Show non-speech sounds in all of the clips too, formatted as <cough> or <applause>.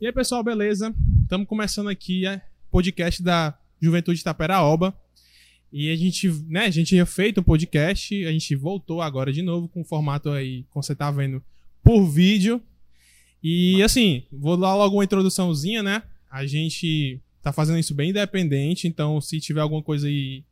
E aí, pessoal, beleza? Estamos começando aqui o podcast da Juventude Taperaoba. E a gente, né, a gente tinha feito um podcast, a gente voltou agora de novo com o formato aí, como você tá vendo, por vídeo. E assim, vou dar logo uma introduçãozinha, né? A gente tá fazendo isso bem independente, então se tiver alguma coisa aí.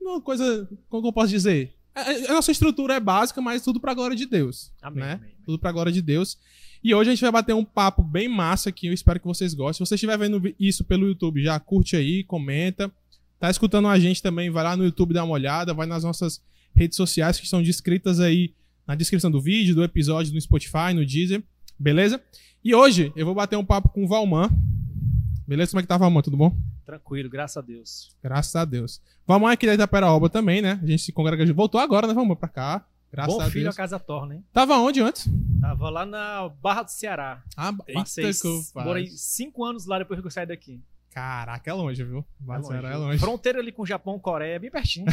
Uma coisa. Como eu posso dizer? A nossa estrutura é básica, mas tudo pra glória de Deus. Amém, né? amém, amém. Tudo pra glória de Deus. E hoje a gente vai bater um papo bem massa aqui, eu espero que vocês gostem. Se você estiver vendo isso pelo YouTube, já curte aí, comenta. Tá escutando a gente também, vai lá no YouTube dar uma olhada, vai nas nossas redes sociais que estão descritas aí na descrição do vídeo, do episódio, no Spotify, no Deezer, beleza? E hoje eu vou bater um papo com o Valman. Beleza? Como é que tá, Valman? Tudo bom? Tranquilo, graças a Deus. Graças a Deus. Valman é aqui da Itaperaoba também, né? A gente se congrega. Voltou agora, né, Valman, pra cá. Graças Bom a filho Deus. a casa torna, hein? Tava onde antes? Tava lá na Barra do Ceará. Ah, Passei, eita morei cinco anos lá depois que eu saí daqui. Caraca, é longe, viu? Barcelona é viu? longe. Fronteira ali com o Japão, Coreia, <laughs> bem pertinho.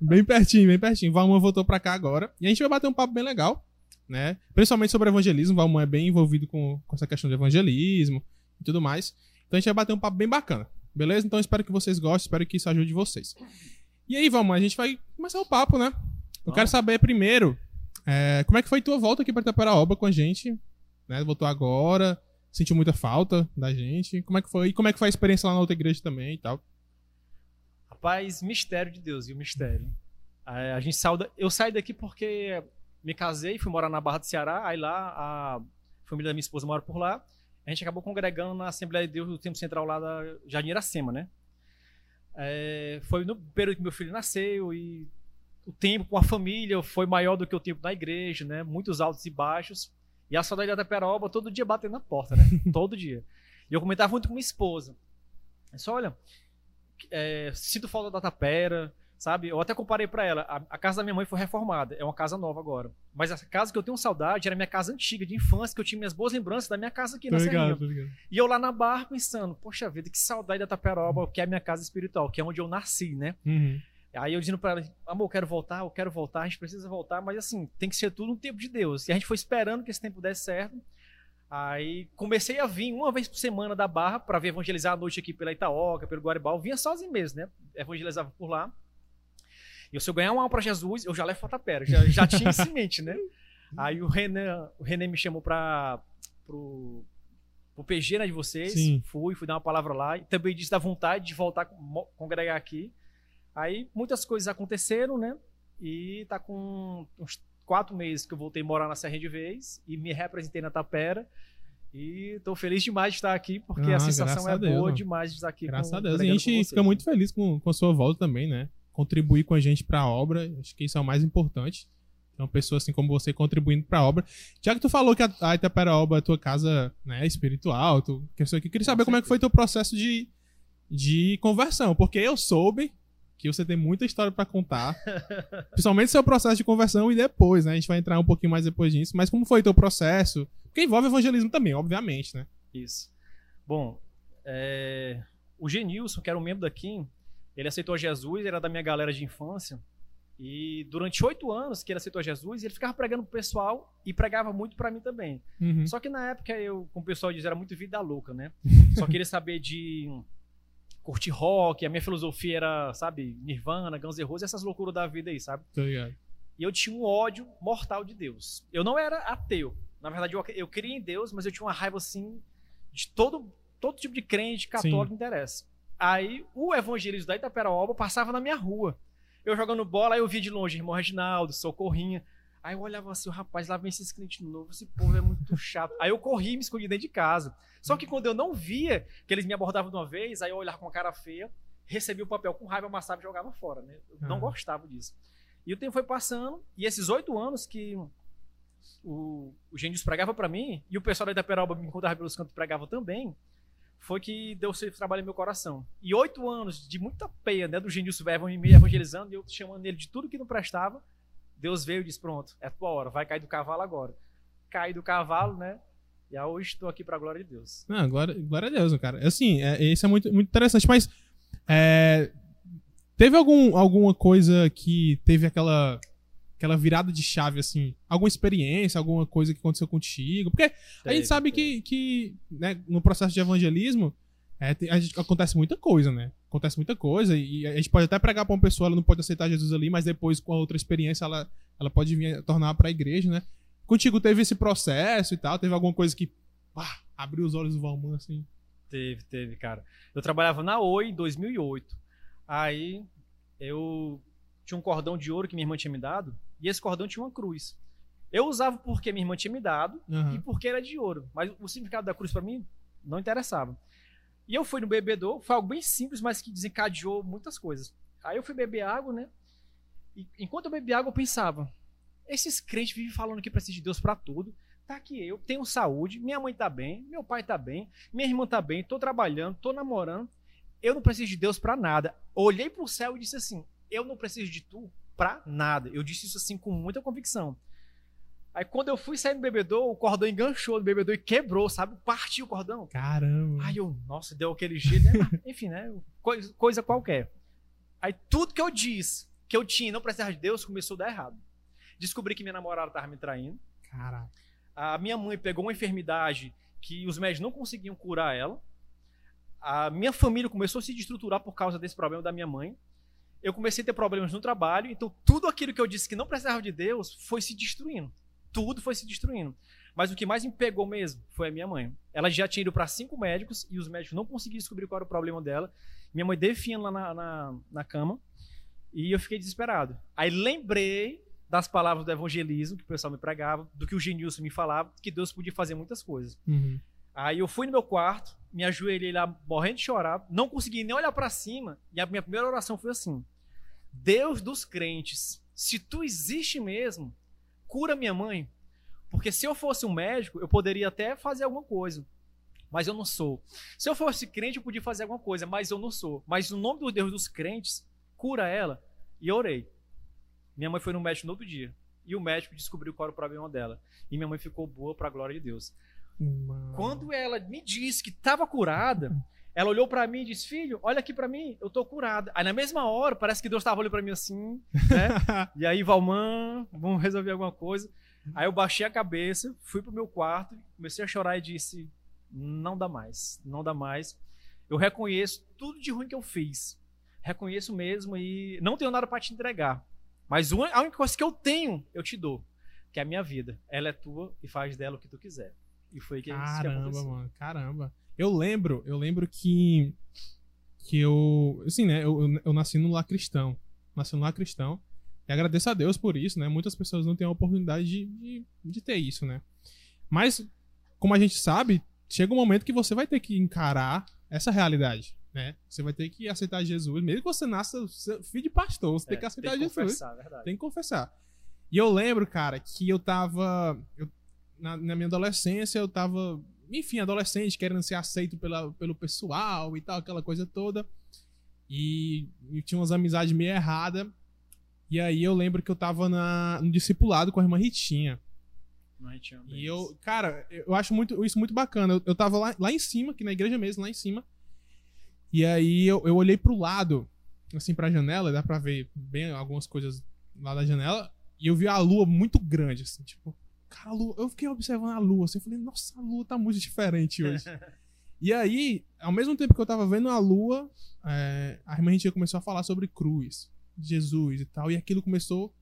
bem pertinho, bem pertinho. Valman voltou pra cá agora. E a gente vai bater um papo bem legal, né? Principalmente sobre evangelismo. Valman é bem envolvido com, com essa questão de evangelismo e tudo mais. Então a gente vai bater um papo bem bacana. Beleza? Então espero que vocês gostem, espero que isso ajude vocês. E aí, Valman, a gente vai começar o papo, né? Eu quero saber primeiro, é, como é que foi tua volta aqui pra Itaperaoba com a gente? Né? Voltou agora, sentiu muita falta da gente. Como é que foi? E como é que foi a experiência lá na outra igreja também e tal? Rapaz, mistério de Deus, viu? Mistério. É, a gente saiu da... Eu saí daqui porque me casei, fui morar na Barra do Ceará, aí lá a família da minha esposa mora por lá. A gente acabou congregando na Assembleia de Deus do Tempo Central lá da Jardim Iracema, né? É, foi no período que meu filho nasceu e o tempo com a família foi maior do que o tempo na igreja, né? Muitos altos e baixos. E a saudade da Peroba todo dia batendo na porta, né? <laughs> todo dia. E eu comentava muito com minha esposa. Eu Só olha, é, sinto falta da tapera, sabe? Eu até comparei pra ela. A, a casa da minha mãe foi reformada, é uma casa nova agora. Mas essa casa que eu tenho saudade era minha casa antiga, de infância, que eu tinha minhas boas lembranças da minha casa aqui na Serrinha. tô ligado. E eu lá na barra pensando, poxa vida, que saudade da Taperoba, que é a minha casa espiritual, que é onde eu nasci, né? Uhum. Aí eu dizendo pra ela, amor, eu quero voltar, eu quero voltar, a gente precisa voltar, mas assim, tem que ser tudo no tempo de Deus. E a gente foi esperando que esse tempo desse certo. Aí comecei a vir uma vez por semana da Barra para ver evangelizar à noite aqui pela Itaoca, pelo Guaribal. Vinha sozinho mesmo, né? Evangelizava por lá. E se eu ganhar uma alma para Jesus, eu já levo a Tapera. Já, já tinha isso em mente, né? <laughs> Aí o René, o René me chamou para pro, pro PG né, de vocês. Sim. Fui, fui dar uma palavra lá. E também disse da vontade de voltar congregar aqui. Aí muitas coisas aconteceram, né? E tá com uns quatro meses que eu voltei a morar na Serra de vez e me representei na Tapera. E tô feliz demais de estar aqui, porque Ah, a sensação é a Deus, boa mano. demais de estar aqui. Graças com, a Deus. A gente com fica muito feliz com, com a sua volta também, né? Contribuir com a gente pra obra. Acho que isso é o mais importante. Uma pessoa assim como você contribuindo pra obra. Já que tu falou que a, a Itaperaoba é a tua casa né, espiritual, tu, que isso aqui, eu queria saber como é que foi teu processo de, de conversão. Porque eu soube que você tem muita história pra contar. <laughs> principalmente seu processo de conversão e depois, né? A gente vai entrar um pouquinho mais depois disso. Mas como foi teu processo? Porque envolve evangelismo também, obviamente, né? Isso. Bom, é, o Genilson, que era um membro daqui, ele aceitou Jesus, era da minha galera de infância. E durante oito anos que ele aceitou Jesus, ele ficava pregando pro pessoal e pregava muito pra mim também. Uhum. Só que na época eu, como o pessoal diz, era muito vida louca, né? <laughs> Só queria saber de curtir rock, a minha filosofia era, sabe, Nirvana, Guns N' Roses, essas loucuras da vida aí, sabe? Ligado. E eu tinha um ódio mortal de Deus. Eu não era ateu. Na verdade, eu, eu cria em Deus, mas eu tinha uma raiva assim de todo, todo tipo de crente católico que interessa. Aí o evangelismo da Itaperaoba passava na minha rua. Eu jogando bola, aí eu via de longe irmão Reginaldo, Socorrinha. Aí eu olhava assim, o rapaz, lá vem esses clientes novos, esse povo é muito <laughs> chato. Aí eu corri e me escondi dentro de casa. Só que quando eu não via que eles me abordavam de uma vez, aí eu olhava com uma cara feia, recebia o papel com raiva, amassava e jogava fora, né? Eu não Ah. gostava disso. E o tempo foi passando, e esses oito anos que o, o Gênios pregava pra mim, e o pessoal da Itaperoba me encontrava pelos cantos e pregava também, foi que deu esse trabalho no meu coração. E oito anos de muita peia, né, do Gênios me evangelizando, e eu chamando ele de tudo que não prestava, Deus veio e disse, pronto, é tua hora, vai cair do cavalo agora. Caí do cavalo, né, e hoje estou aqui pra glória de Deus. Não, glória, glória a Deus, cara. Assim, é, isso é muito, muito interessante, mas é, teve algum, alguma coisa que teve aquela aquela virada de chave, assim? Alguma experiência, alguma coisa que aconteceu contigo? Porque a gente sabe que, que né, no processo de evangelismo é, a gente- acontece muita coisa, né? Acontece muita coisa e a gente pode até pregar pra uma pessoa, ela não pode aceitar Jesus ali, mas depois com a outra experiência ela, ela pode vir a tornar pra igreja, né? Contigo teve esse processo e tal? Teve alguma coisa que pá, abriu os olhos do Valman, assim? Teve, teve, cara. Eu trabalhava na Oi em 2008. Aí eu tinha um cordão de ouro que minha irmã tinha me dado e esse cordão tinha uma cruz. Eu usava porque minha irmã tinha me dado Aham. e porque era de ouro. Mas o significado da cruz pra mim não interessava. E eu fui no bebedouro, foi algo bem simples, mas que desencadeou muitas coisas. Aí eu fui beber água, né? E enquanto eu bebia água, eu pensava: esses crentes vivem falando que precisa de Deus pra tudo. Tá aqui eu, tenho saúde, minha mãe tá bem, meu pai tá bem, minha irmã tá bem, tô trabalhando, tô namorando. Eu não preciso de Deus pra nada. Olhei pro céu e disse assim: eu não preciso de tu pra nada. Eu disse isso assim com muita convicção. Aí quando eu fui sair do bebedouro, o cordão enganchou do bebedouro e quebrou, sabe? Partiu o cordão. Caramba. Aí eu, nossa, deu aquele jeito, né? <laughs> Enfim, né? Coisa, coisa qualquer. Aí tudo que eu disse que eu tinha e não precisava de Deus começou a dar errado. Descobri que minha namorada tava me traindo. Caraca. A minha mãe pegou uma enfermidade que os médicos não conseguiam curar ela. A minha família começou a se destruturar por causa desse problema da minha mãe. Eu comecei a ter problemas no trabalho, então tudo aquilo que eu disse que não precisava de Deus foi se destruindo. Tudo foi se destruindo. Mas o que mais me pegou mesmo foi a minha mãe. Ela já tinha ido para cinco médicos e os médicos não conseguiam descobrir qual era o problema dela. Minha mãe definhando lá na, na, na cama e eu fiquei desesperado. Aí lembrei das palavras do evangelismo que o pessoal me pregava, do que o Genilson me falava, que Deus podia fazer muitas coisas. Uhum. Aí eu fui no meu quarto, me ajoelhei lá morrendo de chorar, não consegui nem olhar para cima, e a minha primeira oração foi assim: Deus dos crentes, se tu existe mesmo, cura minha mãe, porque se eu fosse um médico, eu poderia até fazer alguma coisa, mas eu não sou. Se eu fosse crente, eu podia fazer alguma coisa, mas eu não sou. Mas no nome do Deus dos crentes, cura ela. E eu orei. Minha mãe foi no médico no outro dia. E o médico descobriu qual era o problema dela. E minha mãe ficou boa para a glória de Deus. Mano. Quando ela me disse que estava curada, ela olhou para mim e disse: Filho, olha aqui para mim, eu tô curada. Aí na mesma hora, parece que Deus estava olhando para mim assim, né? <laughs> e aí, Valman, vamos resolver alguma coisa. Aí eu baixei a cabeça, fui pro meu quarto, comecei a chorar e disse: Não dá mais, não dá mais. Eu reconheço tudo de ruim que eu fiz. Reconheço mesmo e não tenho nada para te entregar. Mas uma- a única coisa que eu tenho, eu te dou, que é a minha vida. Ela é tua e faz dela o que tu quiser. E foi que isso que Caramba, aconteceu. mano, caramba. Eu lembro, eu lembro que que eu, assim, né, eu, eu- eu nasci no lar cristão. Nasci no lar cristão. E agradeço a Deus por isso, né? Muitas pessoas não têm a oportunidade de, de, de ter isso, né? Mas, como a gente sabe, chega um momento que você vai ter que encarar essa realidade, né? Você vai ter que aceitar Jesus, mesmo que você nasça filho de pastor, você tem É, que aceitar tem que Jesus. confessar, é verdade. Tem que confessar. E eu lembro, cara, que eu tava. eu- na, na minha adolescência, eu tava. Enfim, adolescente, querendo ser aceito pela, pelo pessoal e tal, aquela coisa toda. E eu tinha umas amizades meio erradas. E aí eu lembro que eu tava na, no discipulado com a irmã Ritinha. E eu, cara, eu acho muito, isso muito bacana. Eu, eu tava lá, lá em cima, aqui na igreja mesmo, lá em cima. E aí eu, eu olhei pro lado, assim, pra janela, dá pra ver bem algumas coisas lá da janela. E eu vi a lua muito grande, assim, tipo, cara, lua, eu fiquei observando a lua, assim, eu falei, nossa, a lua tá muito diferente hoje. <laughs> e aí, ao mesmo tempo que eu tava vendo a lua, é, a irmã Ritinha começou a falar sobre cruz, Jesus e tal, e aquilo começou.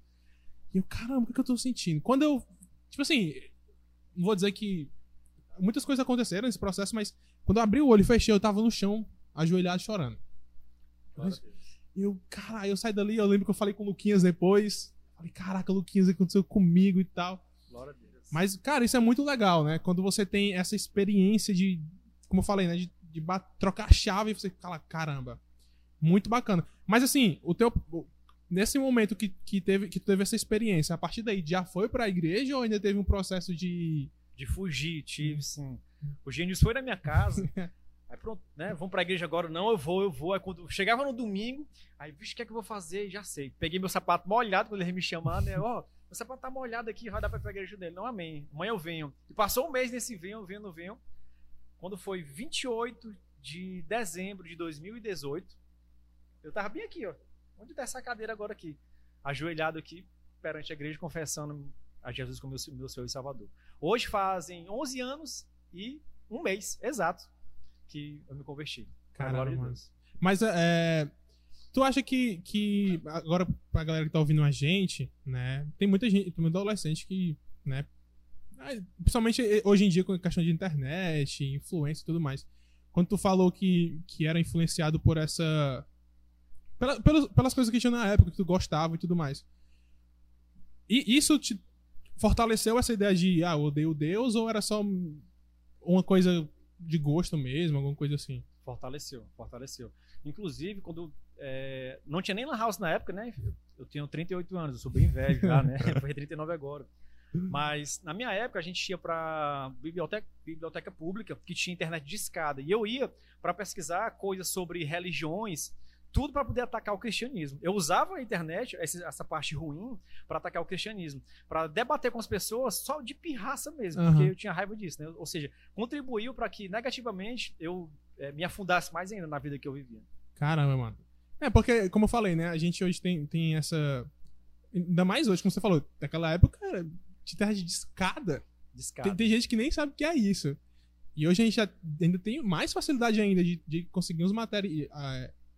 E eu, caramba, o que, que eu tô sentindo? Quando eu. Tipo assim, não vou dizer que muitas coisas aconteceram nesse processo, mas quando eu abri o olho e fechei, eu tava no chão, ajoelhado, chorando. E eu, caralho, eu saí dali, eu lembro que eu falei com o Luquinhas depois. Falei, caraca, Luquinhas, o que aconteceu comigo e tal. A. Mas, cara, isso é muito legal, né? Quando você tem essa experiência de, como eu falei, né? De, de trocar a chave e você fala, caramba, muito bacana. Mas assim, o teu. Nesse momento que, que, teve, que tu teve essa experiência, a partir daí já foi pra igreja ou ainda teve um processo de. De fugir, tive sim. O Gênios foi na minha casa. <laughs> Aí pronto, né? Vamos pra igreja agora? Não, eu vou, eu vou. Aí quando chegava no domingo, aí, vixe, o que é que eu vou fazer? Já sei. Peguei meu sapato molhado quando ele me chamar, né? Ó, meu sapato tá molhado aqui, vai dar pra ir pra igreja dele. Não, amém. Amanhã eu venho. E passou um mês nesse venho, venho, venho. Quando foi 28 de dezembro de 2018, eu tava bem aqui, ó. Onde tá essa cadeira agora aqui? Ajoelhado aqui. perante a igreja confessando a Jesus como meu, meu Senhor e Salvador. Hoje fazem 11 anos e um mês, exato, que eu me converti. Caramba, de Mas é, tu acha que, que agora pra galera que tá ouvindo a gente, né, tem muita gente, tem muito adolescente que, né, principalmente hoje em dia com a questão de internet, influência e tudo mais. Quando tu falou que, que era influenciado por essa pela, pelas, pelas coisas que tinha na época, que tu gostava e tudo mais. E isso te fortaleceu essa ideia de, ah, eu odeio Deus, ou era só uma coisa de gosto mesmo, alguma coisa assim? Fortaleceu, fortaleceu. Inclusive, quando. É, não tinha nem Lan House na época, né? Eu tenho 38 anos, eu sou bem velho já, né? <laughs> Foi 39 agora. Mas na minha época a gente ia para biblioteca, biblioteca pública que tinha internet de escada e eu ia para pesquisar coisas sobre religiões tudo para poder atacar o cristianismo. Eu usava a internet, essa parte ruim, para atacar o cristianismo, para debater com as pessoas só de pirraça mesmo, uhum. porque eu tinha raiva disso, né? Ou seja, contribuiu para que negativamente eu é, me afundasse mais ainda na vida que eu vivia. Caramba, mano. É, porque, como eu falei, né? A gente hoje tem, tem essa. Ainda mais hoje, como você falou, naquela época, de terra de escada. Tem, tem, gente que nem sabe o que é isso. E hoje a gente já, ainda tem mais facilidade ainda de, de conseguir uns materiais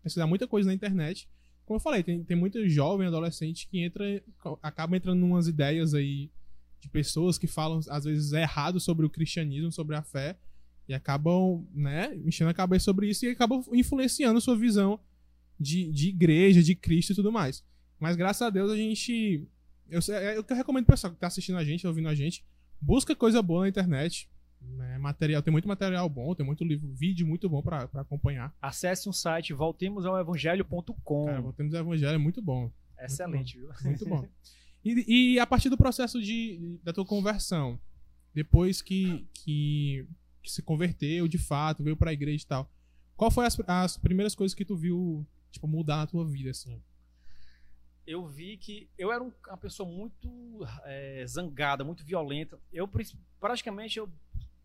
pesquisar muita coisa na internet. Como eu falei, tem, tem muito jovem, adolescente que entra, acaba entrando em umas ideias aí de pessoas que falam, às vezes, errado sobre o cristianismo, sobre a fé, e acabam, né, mexendo a cabeça sobre isso e acabam influenciando sua visão de, de igreja, de Cristo e tudo mais. Mas graças a Deus a gente. Eu, é, eu, eu recomendo pro pessoal que tá assistindo a gente, ouvindo a gente, busca coisa boa na internet. É, material, tem muito material bom, tem muito livro, vídeo muito bom para acompanhar. Acesse um site voltemosaoevangelho.com. Cara, Voltemos ao Evangelho é muito bom. Excelente, muito bom, viu? Muito bom. <laughs> E, e, a partir do processo de, da tua conversão, depois que, que, que se converteu de fato, veio para a igreja e tal, qual foi as, as primeiras coisas que tu viu tipo, mudar na tua vida, assim? eu vi que eu era uma pessoa muito é, zangada, muito violenta. Eu praticamente eu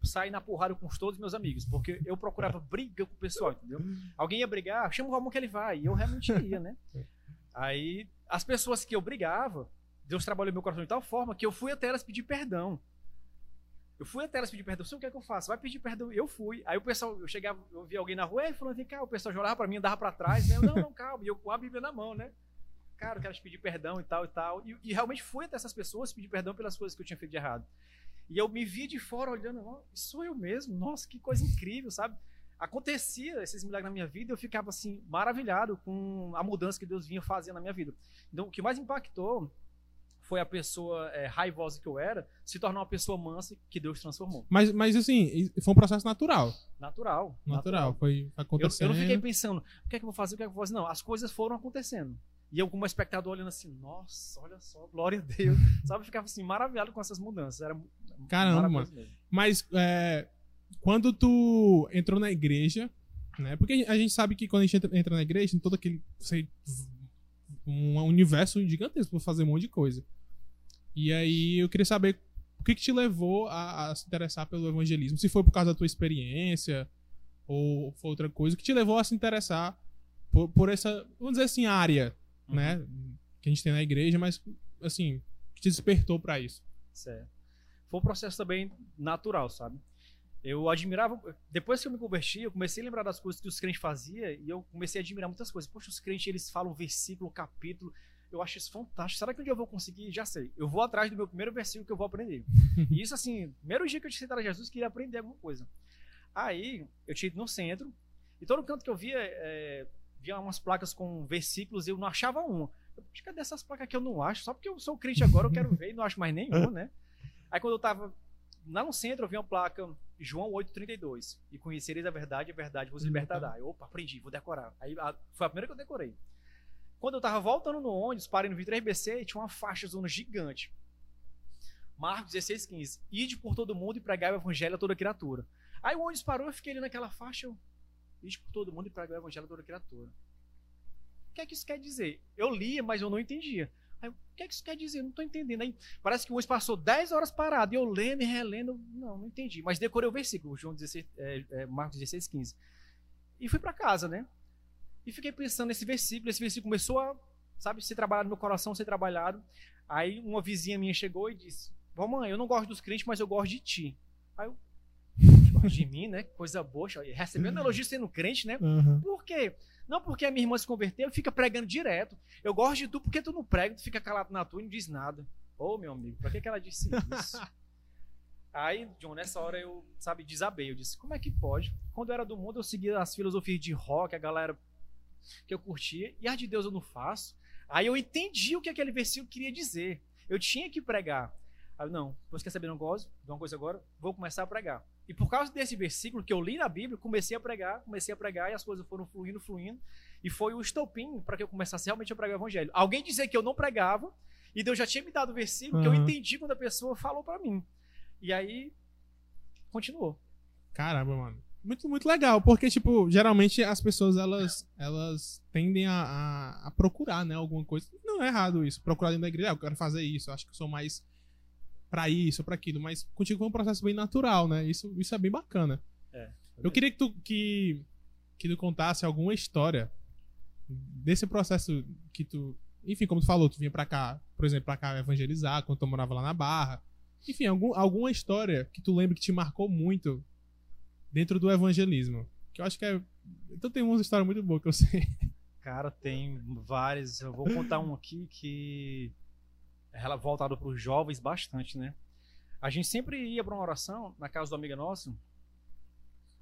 sair na porrada com todos os meus amigos, porque eu procurava <laughs> briga com o pessoal, entendeu? Alguém ia brigar, chama o Ramon que ele vai, e eu realmente ia, né? <laughs> Aí, as pessoas que eu brigava, Deus trabalhou meu coração de tal forma que eu fui até elas pedir perdão. Eu fui até elas pedir perdão. Sei o que é que eu faço? Vai pedir perdão. Eu fui. Aí o pessoal, eu chegava, eu via alguém na rua, e falando, vem cá, o pessoal chorava pra mim, andava pra trás, né? Eu, não, não, calma. E eu com a Bíblia na mão, né? Cara, eu quero te pedir perdão e tal e tal. E, e realmente fui até essas pessoas pedir perdão pelas coisas que eu tinha feito de errado. E eu me vi de fora olhando, oh, sou eu mesmo, nossa, que coisa incrível, sabe? Acontecia esses milagres na minha vida, eu ficava assim, maravilhado com a mudança que Deus vinha fazendo na minha vida. Então, o que mais impactou foi a pessoa é, raivosa que eu era se tornar uma pessoa mansa que Deus transformou. Mas, mas assim, foi um processo natural. Natural. Natural, natural. foi acontecendo. Eu, eu, não fiquei pensando, o que é que eu vou fazer, o que é que eu vou fazer. Não, as coisas foram acontecendo. E eu, como espectador, olhando assim, nossa, olha só, glória a Deus. <laughs> Sabe, eu ficava assim, maravilhado com essas mudanças. Era Caramba. Mas é, quando tu entrou na igreja, né? Porque a gente sabe que quando a gente entra, entra na igreja, tem todo aquele. Sei, um universo gigantesco pra fazer um monte de coisa. E aí eu queria saber o que, que te levou a, a, se interessar pelo evangelismo. Se foi por causa da tua experiência ou foi outra coisa. O que te levou a se interessar por, por essa, vamos dizer assim, área, uhum. né? Que a gente tem na igreja, mas assim, que te despertou para isso. Certo foi um processo também natural, sabe? Eu admirava, depois que eu me converti, eu comecei a lembrar das coisas que os crentes faziam e eu comecei a admirar muitas coisas. Poxa, os crentes eles falam versículo, capítulo, eu acho isso fantástico. Será que um dia eu vou conseguir? Já sei. Eu vou atrás do meu primeiro versículo que eu vou aprender. <laughs> e isso, assim, primeiro dia que eu te a Jesus, queria aprender alguma coisa. Aí, eu tinha ido no centro, e todo canto que eu via, é, via umas placas com versículos, eu não achava uma. Eu, cadê essas placas que eu não acho? Só porque eu sou crente agora, eu quero ver e não acho mais nenhuma, né? Aí quando eu tava lá no centro, eu vi uma placa João 8,32. E conhecereis a verdade, a verdade vos libertará. Eu, opa, aprendi, vou decorar. Aí a, foi a primeira que eu decorei. Quando eu tava voltando no ônibus, parei no V3BC e tinha uma faixa zona gigante. Marcos 16, 15. Ide por todo mundo e pregai o evangelho a toda criatura. Aí o ônibus parou, eu fiquei ali naquela faixa. Eu, Ide por todo mundo e pregai o evangelho a toda criatura. O que é que isso quer dizer? Eu lia, mas eu não entendia. Aí, o que é que isso quer dizer? Não estou entendendo. Aí parece que o ônibus passou 10 horas parado e eu lendo e relendo. Não, não entendi. Mas decorei o versículo, João 16, é, é, Marcos 16, 15. E fui para casa, né? E fiquei pensando nesse versículo. Esse versículo começou a, sabe, ser trabalhado no meu coração, ser trabalhado. Aí uma vizinha minha chegou e disse: Bom, mãe, eu não gosto dos crentes, mas eu gosto de ti. Aí eu. Gosto de mim, né? Coisa boa. Recebendo elogio sendo crente, né? Aham. Por quê? Não porque a minha irmã se converteu fica pregando direto. Eu gosto de tu porque tu não prega, tu fica calado na tua e não diz nada. Ô, meu amigo, pra que, que ela disse isso? <laughs> Aí, John, nessa hora eu, sabe, desabei. Eu disse, como é que pode? Quando eu era do mundo, eu seguia as filosofias de rock, a galera que eu curtia, e a de Deus eu não faço. Aí eu entendi o que aquele versículo queria dizer. Eu tinha que pregar. Aí eu, não, você quer saber, não gosto de uma coisa agora? Vou começar a pregar. E por causa desse versículo que eu li na Bíblia, comecei a pregar, comecei a pregar, e as coisas foram fluindo, fluindo. E foi o estopim para que eu começasse realmente a pregar o evangelho. Alguém dizer que eu não pregava, e Deus já tinha me dado o versículo que eu entendi quando a pessoa falou para mim. E aí, continuou. Caramba, mano. Muito, muito legal, porque, tipo, geralmente as pessoas, elas, elas tendem a, a, a procurar, né, alguma coisa. Não é errado isso, procurar dentro da igreja, ah, eu quero fazer isso, acho que eu sou mais pra isso, pra aquilo, mas contigo foi um processo bem natural, né, isso, isso é bem bacana. É. Eu queria que tu, que, que tu contasse alguma história desse processo que tu, enfim, como tu falou, tu vinha pra cá, por exemplo, pra cá evangelizar, quando tu morava lá na Barra, enfim, algum, alguma história que tu lembra que te marcou muito dentro do evangelismo. Que eu acho que é. Então tem umas histórias muito boas que eu sei. Cara, tem várias. Eu vou contar um aqui que é voltado para os jovens bastante, né? A gente sempre ia para uma oração na casa do amiga nosso,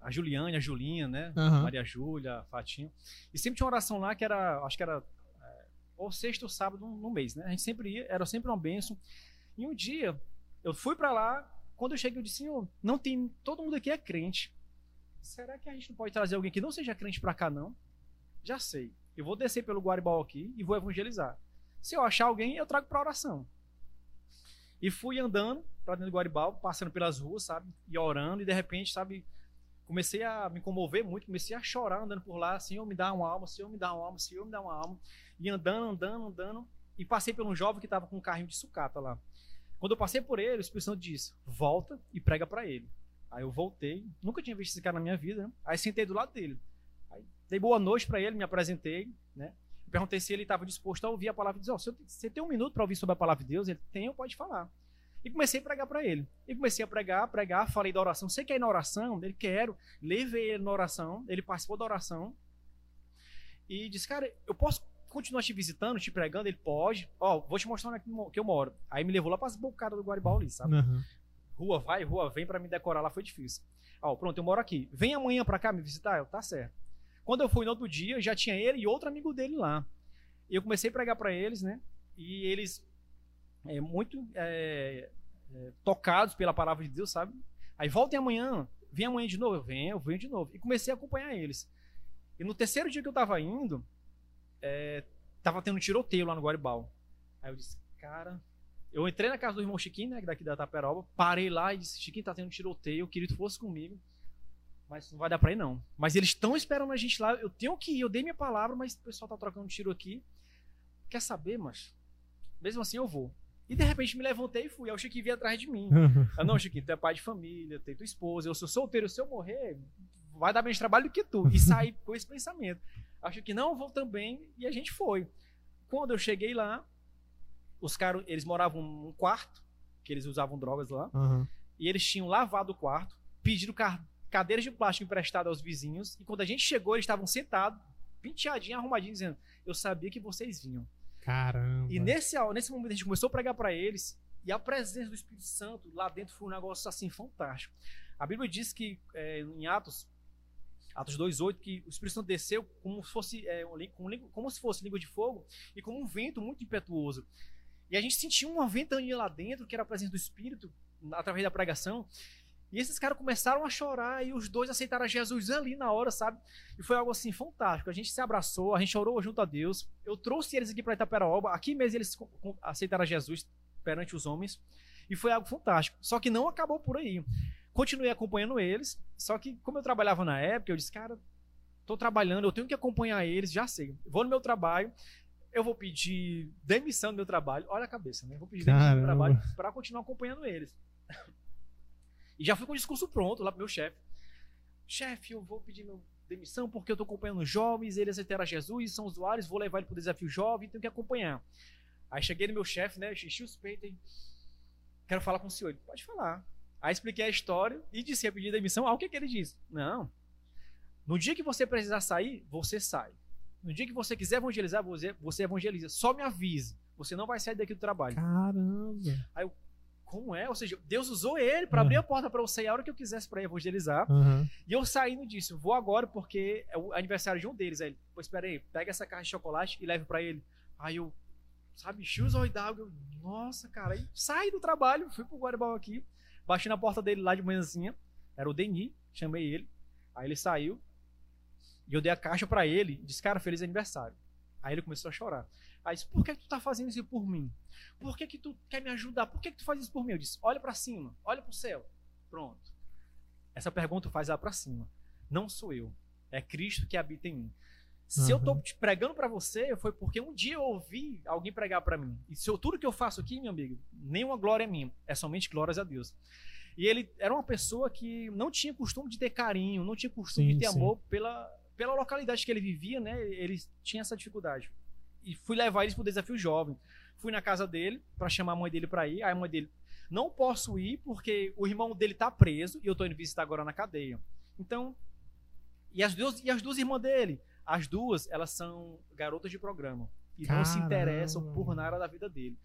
a Juliane, a Julinha, né? Aham. Maria Júlia, a Fatinho. E sempre tinha uma oração lá que era, acho que era é, ou sexta ou sábado no mês, né? A gente sempre ia, era sempre uma bênção. E um dia, eu fui para lá, quando eu cheguei, eu disse, Senhor, não tem, todo mundo aqui é crente. Será que a gente não pode trazer alguém que não seja crente para cá, não? Já sei. Eu vou descer pelo Guaribal aqui e vou evangelizar. Se eu achar alguém, eu trago para oração. E fui andando para dentro do Guaribal, passando pelas ruas, sabe? E orando, e de repente, sabe? Comecei a me comover muito, comecei a chorar andando por lá. Senhor, me dá uma alma, Senhor, me dá uma alma, Senhor, me dá uma alma. E andando, andando, andando. E passei por um jovem que estava com um carrinho de sucata lá. Quando eu passei por ele, o Espírito Santo disse: volta e prega para ele. Aí eu voltei, nunca tinha visto esse cara na minha vida, né? Aí sentei do lado dele. Aí dei boa noite para ele, me apresentei, né? Perguntei se ele estava disposto a ouvir a palavra de Deus. Ó, se eu- você tem um minuto para ouvir sobre a palavra de Deus? Ele tem, pode falar. E comecei a pregar para ele. E comecei a pregar, pregar, falei da oração. Você quer ir na oração? Ele quero. Levei ele na oração. Ele participou da oração. E disse, cara, eu posso continuar te visitando, te pregando? Ele pode. Ó, vou te mostrar onde é que eu moro. Aí me levou lá para as bocadas do Guaribal ali, sabe? Aham. Rua vai, rua vem para me decorar lá foi difícil. Ó, pronto, eu moro aqui. Vem amanhã para cá me visitar? Eu, tá certo. Quando eu fui no outro dia, já tinha ele e outro amigo dele lá. E eu comecei a pregar para eles, né? E eles é, muito é, é, tocados pela palavra de Deus, sabe? Aí voltem amanhã, vem amanhã de novo, eu venho, eu venho de novo. E comecei a acompanhar eles. E no terceiro dia que eu tava indo, é, tava tendo um tiroteio lá no Guaribal. Aí eu disse, cara, eu entrei na casa do irmão Chiquinho, né, daqui da Taperoba, parei lá e disse, Chiquinho, tá tendo um tiroteio, eu queria que tu fosse comigo, mas não vai dar pra ir não. Mas eles estão esperando a gente lá, eu tenho que ir, eu dei minha palavra, mas o pessoal tá trocando tiro aqui. Quer saber, mas mesmo assim eu vou. E de repente me levantei e fui, aí o Chiquinho veio atrás de mim. Ah, <laughs> não, Chiquinho, tu é pai de família, tem tua esposa, eu sou solteiro, se eu morrer, vai dar menos trabalho do que tu. E saí com esse pensamento. Acho que não, vou também, e a gente foi. Quando eu cheguei lá, os caras, eles moravam num quarto, que eles usavam drogas lá, Aham. e eles tinham lavado o quarto, ca- cadeiras de plástico emprestadas aos vizinhos, e quando a gente chegou, eles estavam sentados, penteadinho, arrumadinho, dizendo, eu sabia que vocês vinham. Caramba. E nesse, nesse momento a gente começou a pregar para eles e a presença do Espírito Santo lá dentro foi um negócio assim fantástico. A Bíblia diz que é, em Atos, Atos 2:8 que o Espírito Santo desceu como se fosse é, como, se fosse língua de fogo e como um vento muito impetuoso. E a gente sentia uma ventania lá dentro que era a presença do Espírito através da pregação. E esses caras começaram a chorar e os dois aceitaram Jesus ali na hora, sabe? E foi algo assim fantástico. A gente se abraçou, a gente orou junto a Deus. Eu trouxe eles aqui para Itaperaoba. Aqui mesmo eles aceitaram Jesus perante os homens. E foi algo fantástico. Só que não acabou por aí. Continuei acompanhando eles. Só que, como eu trabalhava na época, eu disse, cara, tô trabalhando, eu tenho que acompanhar eles, já sei. Vou no meu trabalho, eu vou pedir demissão do meu trabalho. Olha a cabeça, né? Vou pedir demissão do meu trabalho para continuar acompanhando eles. <laughs> E já fui com o discurso pronto lá pro meu chefe. Chefe, eu vou pedir meu demissão porque eu tô acompanhando jovens, eles aceitaram Jesus, são usuários, vou levar ele pro desafio jovem, tenho que acompanhar. Aí cheguei no meu chefe, né? Enchi os peitos e quero falar com o senhor. Ele, pode falar. Aí expliquei a história e disse a pedir demissão. Ah, o que, que ele disse? Não. No dia que você precisar sair, você sai. No dia que você quiser evangelizar, você, você evangeliza. Só me avise. Você não vai sair daqui do trabalho. Caramba. Aí eu, como é? Ou seja, Deus usou ele para abrir a porta para eu sair a hora que eu quisesse para evangelizar. Uhum. E eu saindo disso, vou agora porque é o aniversário de um deles. Aí ele, pois espera aí, pega essa caixa de chocolate e leve para ele. Aí eu, sabe, os olhos d'água. Eu, Nossa, cara. Aí saí do trabalho, fui pro Guaribal aqui, baixei na porta dele lá de manhãzinha. Era o Deni, chamei ele. Aí ele saiu. E eu dei a caixa para ele disse, cara, feliz aniversário. Aí ele começou a chorar. Aí disse, por que, que tu tá fazendo isso por mim? Por que, que tu quer me ajudar? Por que, que tu faz isso por mim? Eu disse, olha para cima, olha pro céu. Pronto. Essa pergunta faz lá para cima. Não sou eu. É Cristo que habita em mim. Se Uhum. eu tô te pregando para você, foi porque um dia eu ouvi alguém pregar para mim. E se eu, tudo que eu faço aqui, meu amigo, nenhuma glória é minha. É somente glórias a Deus. E ele era uma pessoa que não tinha costume de ter carinho, não tinha costume Sim, de ter sim. amor pela, pela localidade que ele vivia, né? Ele tinha essa dificuldade. E fui levar eles pro desafio jovem. Fui na casa dele para chamar a mãe dele para ir. Aí a mãe dele, não posso ir porque o irmão dele tá preso e eu tô indo visitar agora na cadeia. Então, e as duas, e as duas irmãs dele, as duas, elas são garotas de programa e não se Caramba. interessam por nada da vida dele.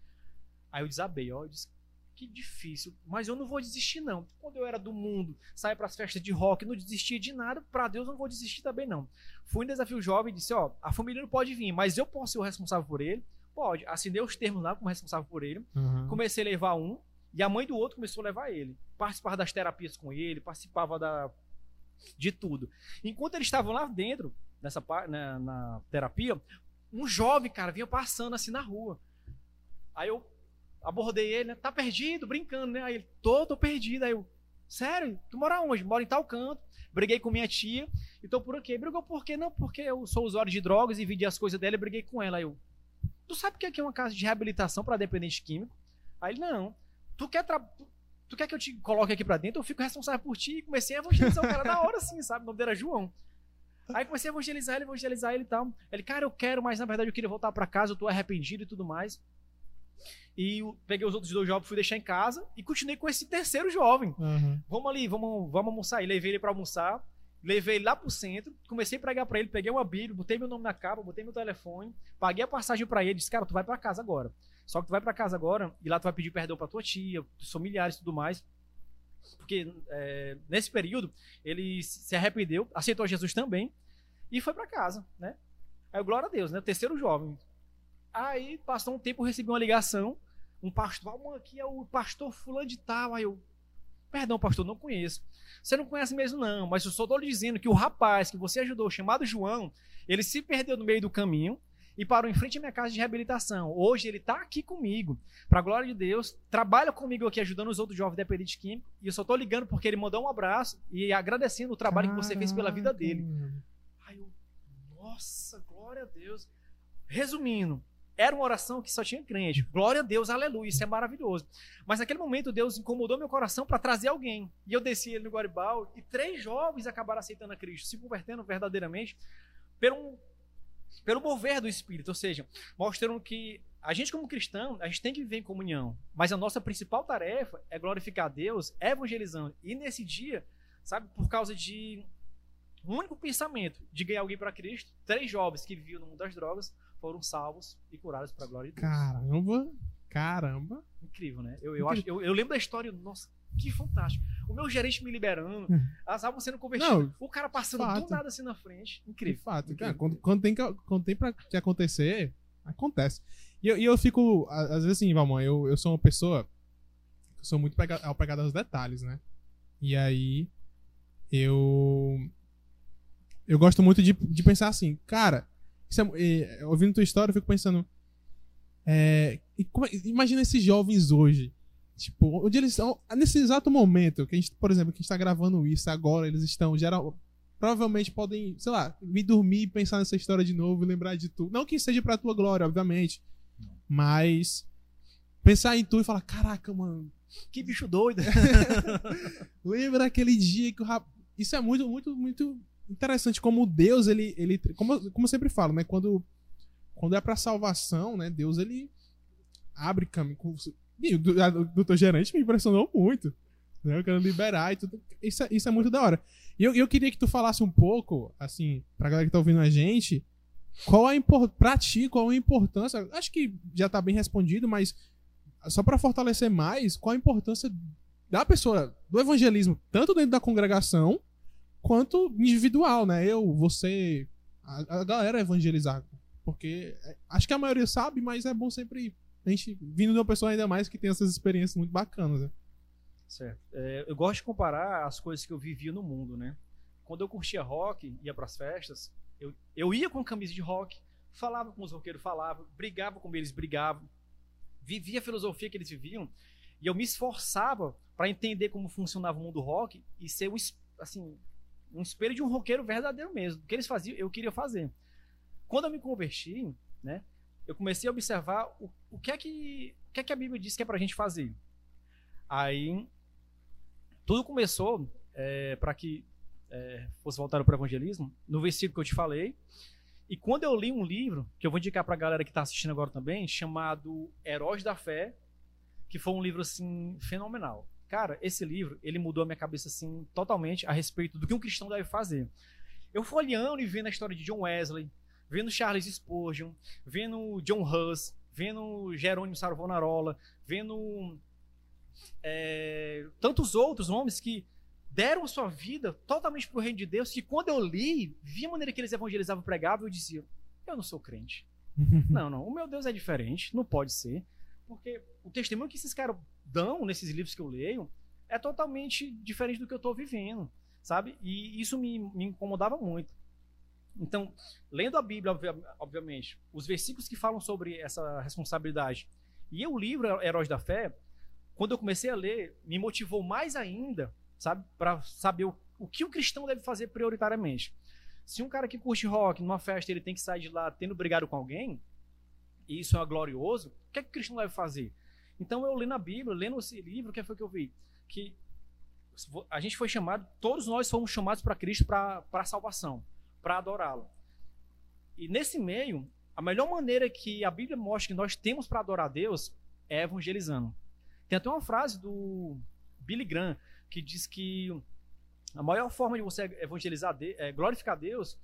Aí eu desabei, ó, eu disse, que difícil, mas eu não vou desistir não. Quando eu era do mundo, saia para as festas de rock, não desistia de nada, para Deus eu não vou desistir também não. Fui no desafio jovem e disse, ó, a família não pode vir, mas eu posso ser o responsável por ele? Pode. Assinei os termos lá como responsável por ele. Uhum. Comecei a levar um e a mãe do outro começou a levar ele. Participava das terapias com ele, participava da de tudo. Enquanto eles estavam lá dentro, nessa pa- na, terapia, um jovem, cara, vinha passando assim na rua. Aí eu abordei ele, né? Tá perdido, brincando, né? Aí ele, tô, tô perdido. Aí eu, sério? Tu mora onde? Moro em tal canto. Briguei com minha tia e tô por aqui. Brigou por quê? Não, porque eu sou usuário de drogas e vedi as coisas dela e briguei com ela. Aí eu, tu sabe que aqui é uma casa de reabilitação para dependente químico? Aí ele, não. Tu quer, tra- tu, quer que eu te coloque aqui pra dentro? Eu fico responsável por ti. E comecei a evangelizar o cara <laughs> na hora, assim, sabe? O nome dele era João. Aí comecei a evangelizar ele, evangelizar ele e tal. Ele, cara, eu quero, mas na verdade eu queria voltar pra casa, eu tô arrependido e tudo mais. E peguei os outros dois jovens, fui deixar em casa e continuei com esse terceiro jovem. Uhum. Vamos ali, vamos, vamos almoçar. E levei ele pra almoçar, levei ele lá pro centro, comecei a pregar pra ele, peguei uma bíblia, botei meu nome na capa, botei meu telefone, paguei a passagem pra ele, disse, cara, tu vai pra casa agora. Só que tu vai pra casa agora e lá tu vai pedir perdão pra tua tia, dos familiares e tudo mais. Porque é, nesse período ele se arrependeu, aceitou Jesus também e foi pra casa, né? Aí, glória a Deus, né? Terceiro jovem. Aí passou um tempo, recebi uma ligação, um pastor, "Ah, aqui é o pastor fulano de tal. Aí eu, perdão, pastor, não conheço. Você não conhece mesmo, não, mas eu só estou lhe dizendo que o rapaz que você ajudou, chamado João, ele se perdeu no meio do caminho e parou em frente à minha casa de reabilitação. Hoje ele está aqui comigo, para a glória de Deus, trabalha comigo aqui ajudando os outros jovens dependentes químicos, e eu só estou ligando porque ele mandou um abraço e agradecendo o trabalho que você fez pela vida dele. Aí eu, nossa, glória a Deus. Resumindo, era uma oração que só tinha crente. Glória a Deus, aleluia, isso é maravilhoso. Mas naquele momento Deus incomodou meu coração para trazer alguém. E eu desci ele no Guaribal e três jovens acabaram aceitando a Cristo, se convertendo verdadeiramente pelo, pelo mover do Espírito. Ou seja, mostrando que a gente, como cristão, a gente tem que viver em comunhão. Mas a nossa principal tarefa é glorificar a Deus evangelizando. E nesse dia, sabe, por causa de um único pensamento de ganhar alguém para Cristo, três jovens que viviam no mundo das drogas foram salvos e curados para a glória de Deus. Caramba. Caramba. Incrível, né? Eu, eu, acho, eu, eu lembro da história, nossa, que fantástico. O meu gerente me liberando, as almas sendo convertidas, Não, o cara passando fato. do nada assim na frente. De Incrível. fato. Incrível. Cara, quando, quando tem, quando tem pra que acontecer, acontece. E eu, e eu fico, às vezes assim, Valmão, eu, eu sou uma pessoa que sou muito pega, apegado aos detalhes, né? E aí eu eu gosto muito de, de pensar assim, cara, é- ouvindo tua história, eu fico pensando, é, é- imagina esses jovens hoje, tipo, onde eles estão, nesse exato momento, que a gente, por exemplo, que a gente tá gravando isso agora, eles estão, geral, provavelmente podem, sei lá, vir dormir e pensar nessa história de novo e lembrar de tu. Não que seja pra tua glória, obviamente, mas pensar em tu e falar, caraca, mano, Que bicho doido. <laughs> Lembra aquele dia que o rap... Isso é muito, muito, muito interessante. Como Deus, ele. ele como, eu- como eu sempre falo, né? Quando, quando é pra salvação, né? Deus, ele. abre caminho. O doutor gerente me impressionou muito. Né? Eu quero liberar e tudo. Isso, é- isso é muito da hora. E eu, eu queria que tu falasse um pouco, assim, pra galera que tá ouvindo a gente, qual a pra ti, qual a importância. Acho que já tá bem respondido, mas só pra fortalecer mais, qual a importância da pessoa, do evangelismo, tanto dentro da congregação quanto individual, né? Eu, você, a, a galera evangelizar. Porque é, acho que a maioria sabe, mas é bom sempre a gente vindo de uma pessoa ainda mais que tem essas experiências muito bacanas. Né? Certo. É, eu gosto de comparar as coisas que eu vivia no mundo, né? Quando eu curtia rock, ia pras festas, eu, eu ia com camisa de rock, falava com os roqueiros, falava, brigava com eles, brigava, vivia a filosofia que eles viviam, e eu me esforçava para entender como funcionava o mundo rock e ser um, assim, um espelho de um roqueiro verdadeiro mesmo. O que eles faziam, eu queria fazer. Quando eu me converti, né, eu comecei a observar o, o que é que o que é que a Bíblia diz que é pra gente fazer. Aí tudo começou para que é, fosse voltado para o evangelismo no versículo que eu te falei. E quando eu li um livro, que eu vou indicar para a galera que está assistindo agora também, chamado Heróis da Fé, que foi um livro assim fenomenal. Cara, esse livro, ele mudou a minha cabeça assim totalmente a respeito do que um cristão deve fazer. Eu fui olhando e vendo a história de John Wesley, vendo Charles Spurgeon, vendo John Hus, vendo Jerônimo Savonarola, vendo é, tantos outros homens que deram sua vida totalmente para o reino de Deus, que quando eu li, vi a maneira que eles evangelizavam e pregavam, eu dizia, eu não sou crente. <laughs> Não, não, o meu Deus é diferente, não pode ser, porque o testemunho que esses caras dão nesses livros que eu leio é totalmente diferente do que eu estou vivendo, sabe? E isso me, me incomodava muito. Então, lendo a Bíblia, obvia- obviamente, os versículos que falam sobre essa responsabilidade e o livro Heróis da Fé, quando eu comecei a ler, me motivou mais ainda, sabe, para saber o, o que o cristão deve fazer prioritariamente. Se um cara que curte rock numa festa ele tem que sair de lá tendo brigado com alguém, e isso é glorioso, o que é que o cristão deve fazer? Então eu lendo a Bíblia, lendo esse livro, o que foi que eu vi? Que a gente foi chamado, todos nós fomos chamados para Cristo para a salvação, para adorá-lo. E nesse meio, a melhor maneira que a Bíblia mostra que nós temos para adorar a Deus é evangelizando. Tem até uma frase do Billy Graham que diz que a maior forma de você evangelizar, é, glorificar Deus,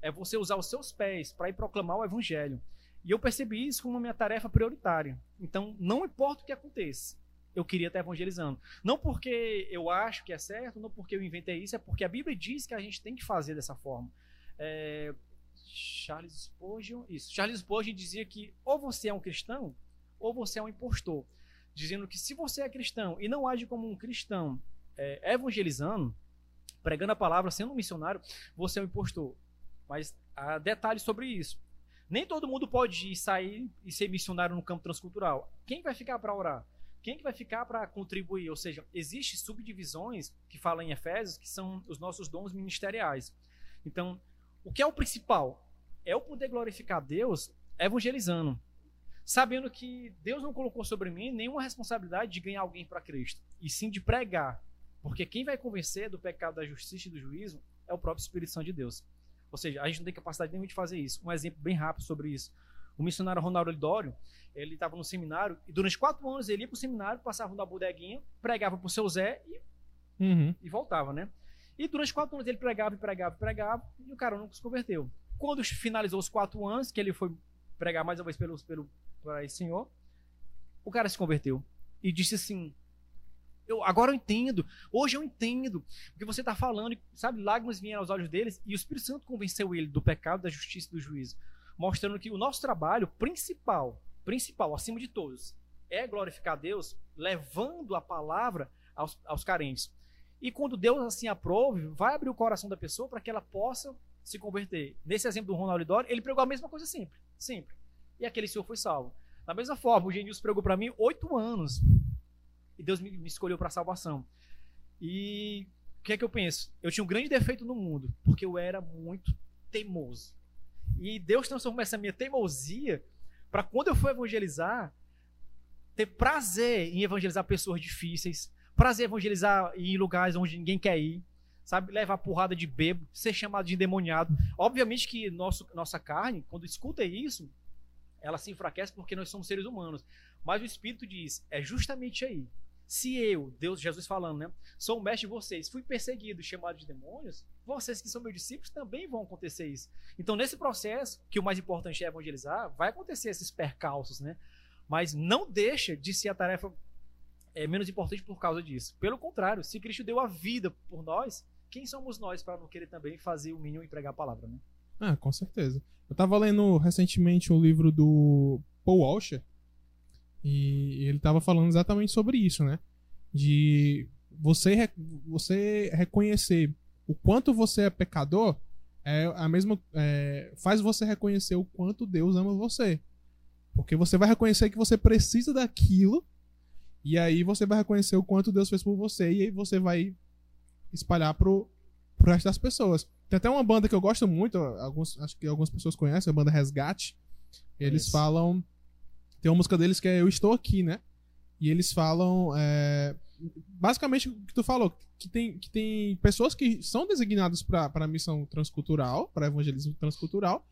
é você usar os seus pés para ir proclamar o evangelho. E eu percebi isso como a minha tarefa prioritária. Então, não importa o que aconteça, eu queria estar evangelizando. Não porque eu acho que é certo, não porque eu inventei isso, é porque a Bíblia diz que a gente tem que fazer dessa forma. É, Charles Spurgeon, isso. Charles Spurgeon dizia que ou você é um cristão ou você é um impostor, dizendo que se você é cristão e não age como um cristão é, evangelizando, pregando a palavra, sendo um missionário, você é um impostor. Mas há detalhes sobre isso. Nem todo mundo pode ir, sair e ser missionário no campo transcultural. Quem vai ficar para orar? Quem que vai ficar para contribuir? Ou seja, existem subdivisões que falam em Efésios que são os nossos dons ministeriais. Então, o que é o principal? É eu poder glorificar Deus evangelizando. Sabendo que Deus não colocou sobre mim nenhuma responsabilidade de ganhar alguém para Cristo, e sim de pregar. Porque quem vai convencer do pecado, da justiça e do juízo é o próprio Espírito Santo de Deus. Ou seja, a gente não tem capacidade nenhuma de fazer isso. Um exemplo bem rápido sobre isso. O missionário Ronaldo Lidório, ele estava no seminário, e durante quatro anos ele ia para o seminário, passava na bodeguinha, pregava para o seu Zé e Uhum. e voltava, né? E durante quatro anos ele pregava e pregava e pregava, e o cara nunca se converteu. Quando finalizou os quatro anos, que ele foi pregar mais uma vez pelo, pelo, para esse senhor, o cara se converteu. E disse assim: eu, Agora eu entendo, hoje eu entendo o que você está falando, e, sabe? Lágrimas vieram aos olhos deles, e o Espírito Santo convenceu ele do pecado, da justiça e do juízo, mostrando que o nosso trabalho principal, principal, acima de todos, é glorificar Deus, levando a palavra aos, aos carentes. E quando Deus assim aprove, vai abrir o coração da pessoa para que ela possa se converter. Nesse exemplo do Ronaldo Dori, ele pregou a mesma coisa sempre, sempre. E aquele senhor foi salvo. Da mesma forma, o Genilson pregou para mim oito anos. E Deus me, me escolheu para salvação. E o que é que eu penso? Eu tinha um grande defeito no mundo, porque eu era muito teimoso. E Deus transformou essa minha teimosia para quando eu for evangelizar, ter prazer em evangelizar pessoas difíceis, prazer evangelizar em lugares onde ninguém quer ir, sabe? Levar porrada de bebo, ser chamado de endemoniado. Obviamente que nosso, nossa carne, quando escuta isso, ela se enfraquece porque nós somos seres humanos. Mas o Espírito diz, é justamente aí. Se eu, Deus, Jesus falando, né? Sou o mestre de vocês, fui perseguido, chamado de demônios, vocês que são meus discípulos também vão acontecer isso. Então, nesse processo, que o mais importante é evangelizar, vai acontecer esses percalços, né? Mas não deixa de ser a tarefa é, menos importante por causa disso. Pelo contrário, se Cristo deu a vida por nós, quem somos nós para não querer também fazer o mínimo e pregar a palavra, né? Ah, com certeza. Eu tava lendo recentemente um livro do Paul Washer e ele tava falando exatamente sobre isso, né? De você, você reconhecer o quanto você é pecador é a mesma é, faz você reconhecer o quanto Deus ama você. Porque você vai reconhecer que você precisa daquilo e aí você vai reconhecer o quanto Deus fez por você e aí você vai espalhar pro, pro resto das pessoas. Tem até uma banda que eu gosto muito, alguns, acho que algumas pessoas conhecem, a banda Resgate. Eles Isso. falam. Tem uma música deles que é Eu Estou Aqui, né? E eles falam. É, basicamente o que tu falou, que tem, que tem pessoas que são designadas para a missão transcultural, para evangelismo transcultural,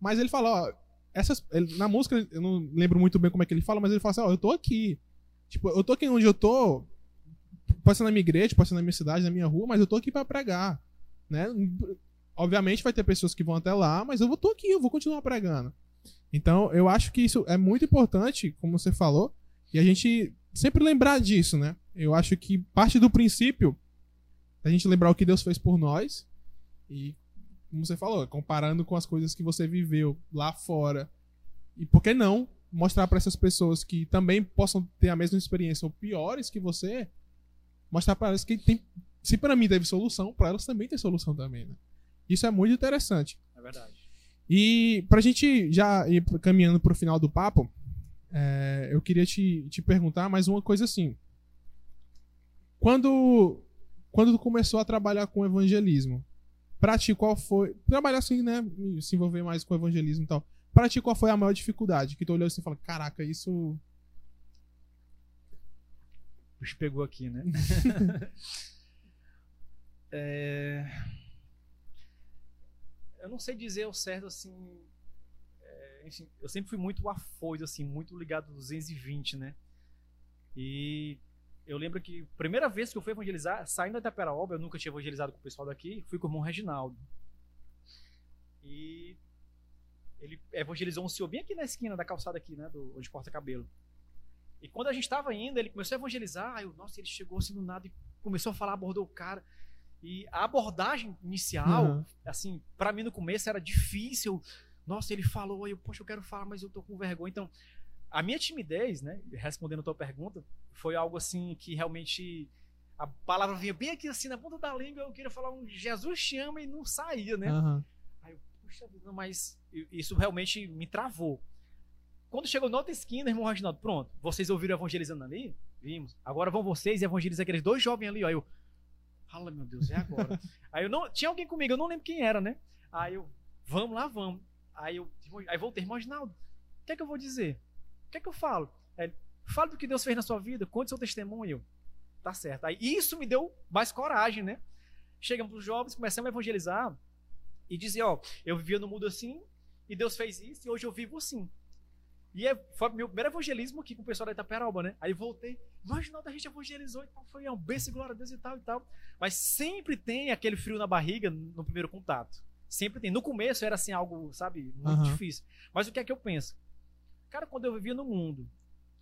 mas ele fala, ó, essas, ele, na música, eu não lembro muito bem como é que ele fala, mas ele fala assim, ó, eu tô aqui. Tipo, eu tô aqui onde eu tô, pode ser na minha igreja, pode ser na minha cidade, na minha rua, mas eu tô aqui para pregar né? Obviamente vai ter pessoas que vão até lá, mas eu tô aqui, eu vou continuar pregando. Então, eu acho que isso é muito importante, como você falou, e a gente sempre lembrar disso, né? Eu acho que parte do princípio a gente lembrar o que Deus fez por nós e como você falou, comparando com as coisas que você viveu lá fora. E por que não mostrar para essas pessoas que também possam ter a mesma experiência ou piores que você, mostrar para elas que tem se para mim teve solução, para elas também tem solução também, né? Isso é muito interessante. É verdade. E pra gente já ir caminhando pro final do papo, é, eu queria te, te perguntar mais uma coisa assim. Quando, quando tu começou a trabalhar com evangelismo, pra ti qual foi. Trabalhar assim, né? Se envolver mais com evangelismo e tal. Pra ti qual foi a maior dificuldade? Que tu olhou assim e falou: caraca, isso. Puxa, pegou aqui, né? <laughs> É... Eu não sei dizer o certo assim. É, enfim, eu sempre fui muito afoito, assim, muito ligado aos 220, né? E eu lembro que a primeira vez que eu fui evangelizar, saindo da Itaperaoba, eu nunca tinha evangelizado com o pessoal daqui, fui com o irmão Reginaldo. E ele evangelizou um senhor bem aqui na esquina da calçada aqui, né, do, onde corta cabelo. E quando a gente estava indo, ele começou a evangelizar, eu, nossa, ele chegou assim do nada e começou a falar, abordou o cara. E a abordagem inicial, uhum. assim, para mim no começo era difícil. Nossa, ele falou, eu, poxa, eu quero falar, mas eu tô com vergonha. Então, a minha timidez, né, respondendo a tua pergunta, foi algo assim que realmente a palavra vinha bem aqui assim na ponta da língua, eu queria falar um Jesus te ama e não saía, né? Uhum. Puxa vida, mas isso realmente me travou. Quando chegou na outra esquina, irmão Reginaldo, pronto, vocês ouviram evangelizando ali? Vimos. Agora vão vocês e evangelizam aqueles dois jovens ali, ó. Eu, Fala, meu Deus, é agora. <laughs> aí eu não. Tinha alguém comigo, eu não lembro quem era, né? Aí eu, vamos lá, vamos. Aí eu aí voltei, irmão Ginaldo, o que é que eu vou dizer? O que é que eu falo? Aí, fala do que Deus fez na sua vida, conte seu testemunho. Tá certo. Aí isso me deu mais coragem, né? Chegamos os jovens, começamos a evangelizar e dizer, ó, eu vivia no mundo assim, e Deus fez isso, e hoje eu vivo assim. E é, foi meu primeiro evangelismo aqui com o pessoal da Itaperoba, né? Aí voltei, imagina, a gente evangelizou e tal, foi um beijo, glória a Deus e tal e tal. Mas sempre tem aquele frio na barriga no primeiro contato. Sempre tem. No começo era assim algo, sabe, muito uhum. difícil. Mas o que é que eu penso? Cara, quando eu vivia no mundo,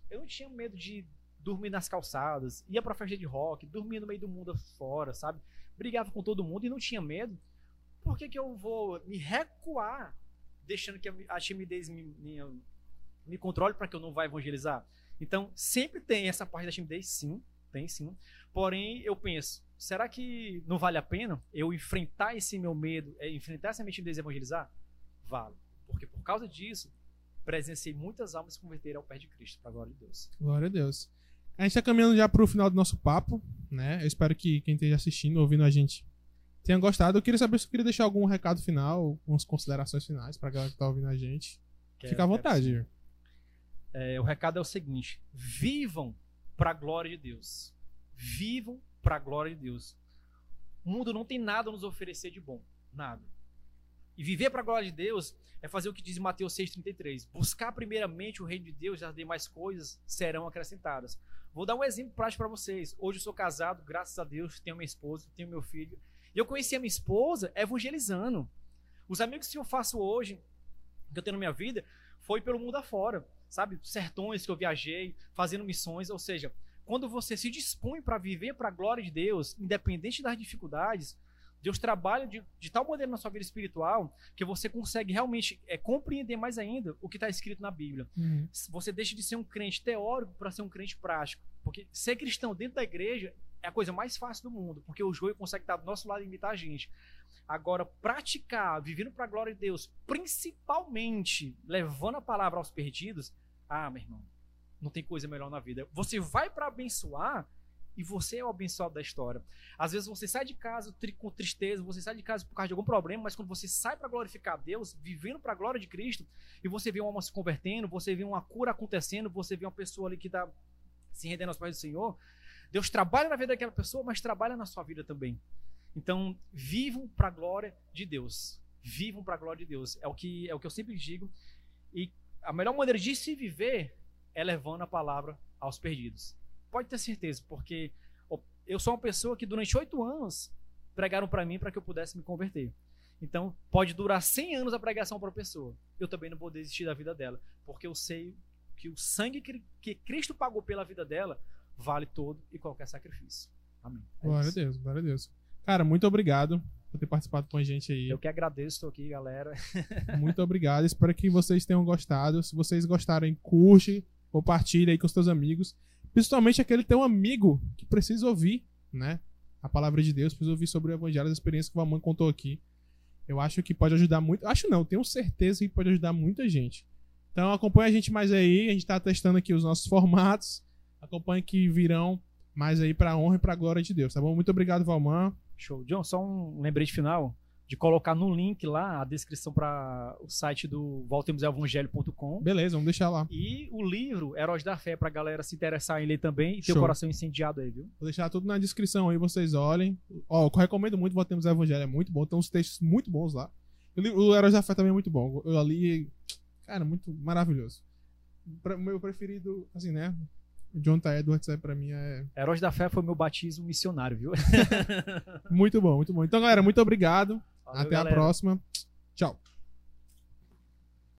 eu não tinha medo de dormir nas calçadas, ia pra festa de rock, dormia no meio do mundo fora, sabe? Brigava com todo mundo e não tinha medo. Por que, que eu vou me recuar, deixando que a timidez me, me me controle para que eu não vá evangelizar. Então, sempre tem essa parte da timidez, sim, tem sim. Porém, eu penso, será que não vale a pena eu enfrentar esse meu medo, é, enfrentar essa minha timidez e evangelizar? Vale. Porque por causa disso, presenciei muitas almas se converterem ao pé de Cristo, para a glória de Deus. Glória a Deus. A gente está caminhando já para o final do nosso papo, né? Eu espero que quem esteja assistindo, ouvindo a gente, tenha gostado. Eu queria saber se eu queria deixar algum recado final, algumas considerações finais para a galera que está ouvindo a gente. Quero, Fica à vontade é, o recado é o seguinte: vivam para a glória de Deus. Vivam para a glória de Deus. O mundo não tem nada a nos oferecer de bom. Nada. E viver para a glória de Deus é fazer o que diz Mateus 6,33. Buscar primeiramente o reino de Deus e as demais coisas serão acrescentadas. Vou dar um exemplo prático para vocês. Hoje eu sou casado, graças a Deus, tenho minha esposa, tenho meu filho. E eu conheci a minha esposa evangelizando. Os amigos que eu faço hoje, que eu tenho na minha vida, foi pelo mundo afora. Sabe? Sertões que eu viajei, fazendo missões. Ou seja, quando você se dispõe para viver para a glória de Deus, independente das dificuldades, Deus trabalha de, de, tal maneira na sua vida espiritual que você consegue realmente é, compreender mais ainda o que está escrito na Bíblia. Uhum. Você deixa de ser um crente teórico para ser um crente prático. Porque ser cristão dentro da igreja é a coisa mais fácil do mundo, porque o joio consegue estar do nosso lado e imitar a gente. Agora, praticar, vivendo para a glória de Deus, principalmente levando a palavra aos perdidos, ah, meu irmão, não tem coisa melhor na vida. Você vai para abençoar e você é o abençoado da história. Às vezes você sai de casa com tristeza, você sai de casa por causa de algum problema, mas quando você sai para glorificar Deus, vivendo para a glória de Cristo, e você vê uma alma se convertendo, você vê uma cura acontecendo, você vê uma pessoa ali que está se rendendo aos pés do Senhor, Deus trabalha na vida daquela pessoa, mas trabalha na sua vida também. Então, vivam para a glória de Deus. Vivam para a glória de Deus. É o que é o que eu sempre digo. E a melhor maneira de se viver é levando a palavra aos perdidos. Pode ter certeza, porque eu sou uma pessoa que durante oito anos pregaram para mim para que eu pudesse me converter. Então, pode durar 100 anos a pregação para a pessoa. Eu também não vou desistir da vida dela, porque eu sei que o sangue que Cristo pagou pela vida dela vale todo e qualquer sacrifício. Amém. É glória isso. a Deus, glória a Deus. Cara, muito obrigado por ter participado com a gente aí. Eu que agradeço, estou aqui, galera. <laughs> muito obrigado. Espero que vocês tenham gostado. Se vocês gostarem, curte, compartilhe aí com os seus amigos. Principalmente aquele um amigo que precisa ouvir, né? A palavra de Deus, precisa ouvir sobre o evangelho, as experiências que o Mamãe contou aqui. Eu acho que pode ajudar muito. Acho não, tenho certeza que pode ajudar muita gente. Então acompanha a gente mais aí. A gente está testando aqui os nossos formatos. Acompanhe que virão mais aí para honra e para glória de Deus, tá bom? Muito obrigado, Valman. Show. John, só um lembrete final de colocar no link lá a descrição para o site do voltemosevangelho.com. Beleza, vamos deixar lá. E o livro Heróis da Fé para galera se interessar em ler também e ter o coração incendiado aí, viu? Vou deixar tudo na descrição aí, vocês olhem. Ó, eu recomendo muito Voltemos ao Evangelho, é muito bom, tem uns textos muito bons lá. O Heróis da Fé também é muito bom. Eu ali, cara, muito maravilhoso. O meu preferido, assim, né? John T. Edwards é, pra mim é. Heróis da Fé foi meu batismo missionário, viu? <laughs> muito bom, muito bom. Então, galera, muito obrigado. Valeu, Até galera. a próxima. Tchau.